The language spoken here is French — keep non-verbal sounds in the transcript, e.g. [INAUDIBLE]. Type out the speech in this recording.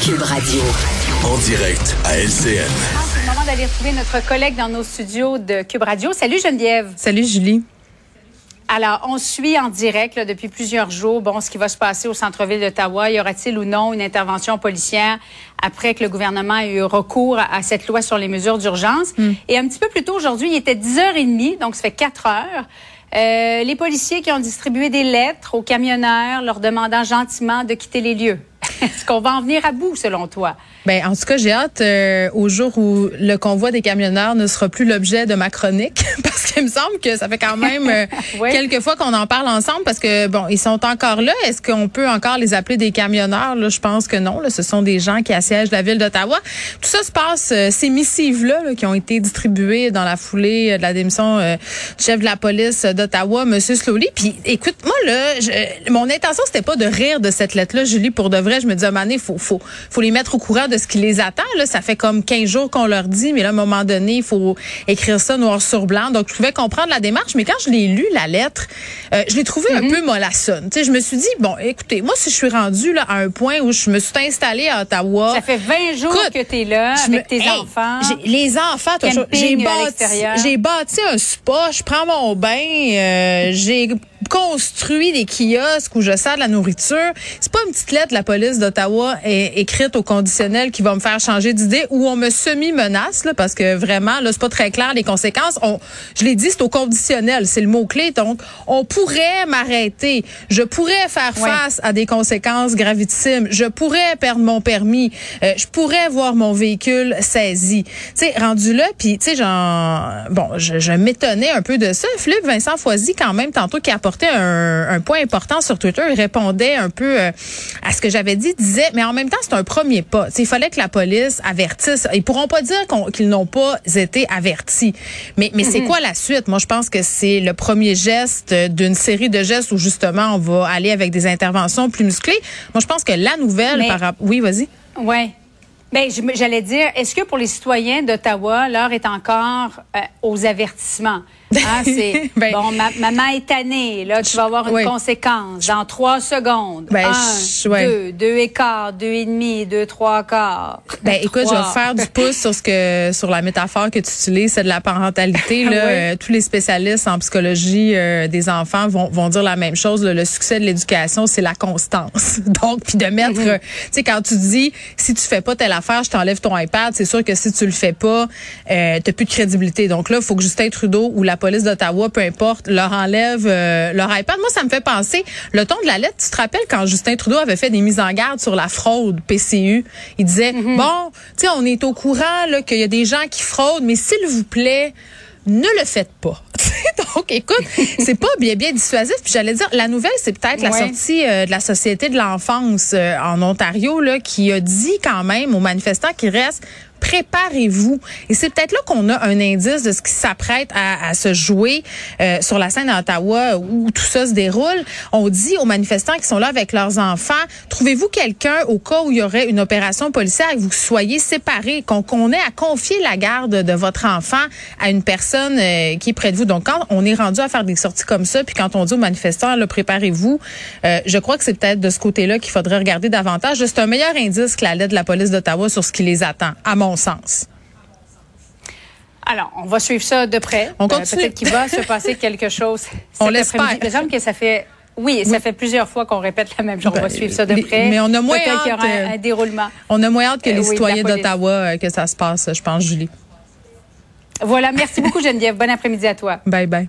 Cube Radio. En direct à LCN. C'est le moment d'aller retrouver notre collègue dans nos studios de Cube Radio. Salut Geneviève. Salut Julie. Alors, on suit en direct là, depuis plusieurs jours bon, ce qui va se passer au centre-ville d'Ottawa. Y aura-t-il ou non une intervention policière après que le gouvernement ait eu recours à, à cette loi sur les mesures d'urgence? Et un petit peu plus tôt aujourd'hui, il était 10h30, donc ça fait 4 heures. Euh, les policiers qui ont distribué des lettres aux camionneurs leur demandant gentiment de quitter les lieux. Est-ce qu'on va en venir à bout, selon toi? Ben, en tout cas, j'ai hâte euh, au jour où le convoi des camionneurs ne sera plus l'objet de ma chronique, [LAUGHS] parce qu'il me semble que ça fait quand même euh, [LAUGHS] Oui. quelques fois qu'on en parle ensemble, parce que bon, ils sont encore là. Est-ce qu'on peut encore les appeler des camionneurs? Là, je pense que non. Là, ce sont des gens qui assiègent la ville d'Ottawa. Tout ça se passe. euh, ces missives-là là, qui ont été distribuées dans la foulée euh, de la démission euh, du chef de la police d'Ottawa, Monsieur Slowly. Puis, écoute, moi là, je- mon intention c'était pas de rire de cette lettre-là, Julie. Pour de vrai, je me dis, à un moment donné, faut, faut, faut les mettre au courant de ce qui les attend. Là, ça fait comme 15 jours qu'on leur dit, mais là, à un moment donné, il faut écrire ça noir sur blanc. Donc, je pouvais comprendre la démarche, mais quand je l'ai lu, la lettre, euh, je l'ai trouvée un peu mollassonne. Tu sais, je me suis dit, bon, écoutez, moi, si je suis rendue là, à un point où je me suis installée à Ottawa... Ça fait 20 jours Écoute, que tu es là avec me- tes Hey, enfants. Les enfants, j'ai bâti, l'extérieur. j'ai bâti un spa, je prends mon bain, euh, j'ai construit des kiosques où je sers de la nourriture. C'est pas une petite lettre de la police d'Ottawa écrite au conditionnel qui va me faire changer d'idée ou on me semi-menace, là, parce que vraiment, là, c'est pas très clair les conséquences. On, je l'ai dit, c'est au conditionnel, c'est le mot-clé. Donc, on pourrait m'arrêter. Je pourrais faire Ouais. face à des conséquences gravitissimes. Je pourrais perdre mon permis. Euh, je pourrais voir mon véhicule saisi. Tu sais, rendu là, puis tu sais, j'en, bon, je, je m'étonnais un peu de ça. Philippe Vincent Foisy, quand même, tantôt, qui apportait un, un point important sur Twitter, il répondait un peu euh, à ce que j'avais dit, disait, mais en même temps, c'est un premier pas. Tu sais, il fallait que la police avertisse. Ils pourront pas dire qu'ils n'ont pas été avertis. Mais, mais c'est quoi la suite? Moi, je pense que c'est le premier geste d'une série de gestes où justement on va aller avec des interventions plus musclées. Moi, je pense que la nouvelle Mais- par rapport... Oui, vas-y. Oui. Ben, me- j'allais dire, est-ce que pour les citoyens d'Ottawa, l'heure est encore euh, aux avertissements? Hein, [LAUGHS] c'est Ben- bon, ma- maman est tannée, là, tu vas avoir une Oui. conséquence dans trois secondes. Ben, Un, je- ouais. deux, deux et quart, deux et demi, deux, trois quarts. Ben écoute, je vais faire du pouce sur ce que sur la métaphore que tu utilises, c'est de la parentalité. [LAUGHS] Là, Oui. Euh, tous les spécialistes en psychologie euh, des enfants vont, vont dire la même chose. là. le succès de l'éducation, c'est la constance. [LAUGHS] Donc, puis de mettre, tu sais, quand tu dis si tu fais pas telle affaire, je t'enlève ton iPad, c'est sûr que si tu le fais pas, euh, t'as plus de crédibilité. Donc là, il faut que Justin Trudeau ou la police d'Ottawa, peu importe, leur enlève euh, leur iPad. Moi, ça me fait penser le ton de la lettre. Tu te rappelles quand Justin Trudeau avait fait des mises en garde sur la fraude PCU Il disait bon, tu sais, on est au courant qu'il y a des gens qui fraudent, mais s'il vous plaît ne le faites pas. [LAUGHS] Donc, écoute, c'est pas bien bien dissuasif. Puis j'allais dire, la nouvelle, c'est peut-être la sortie euh, de la Société de l'enfance euh, en Ontario, là, qui a dit quand même aux manifestants qu'il reste préparez-vous. Et c'est peut-être là qu'on a un indice de ce qui s'apprête à, à se jouer euh, sur la scène à Ottawa où tout ça se déroule. On dit aux manifestants qui sont là avec leurs enfants, trouvez-vous quelqu'un au cas où il y aurait une opération policière et que vous soyez séparés, qu'on qu'on ait à confier la garde de votre enfant à une personne euh, qui est près de vous. Donc, quand on est rendu à faire des sorties comme ça, puis quand on dit aux manifestants, là, préparez-vous, euh, je crois que c'est peut-être de ce côté-là qu'il faudrait regarder davantage. C'est un meilleur indice que la lettre de la police d'Ottawa sur ce qui les attend, à mon sens. Alors, on va suivre ça de près. On Euh, continue. Peut-être qu'il va se passer quelque chose. [LAUGHS] On l'espère. Il me semble que ça fait Oui, ça fait plusieurs fois qu'on répète la même chose. on va Ben, suivre ça de près. mais on a moins qu'il y aura hâte, un, euh, un déroulement. On a moins hâte que Euh, les oui, la citoyens d'Ottawa euh, que ça se passe, je pense, Julie. Voilà. Merci beaucoup, Geneviève. Bon après-midi à toi. Bye bye.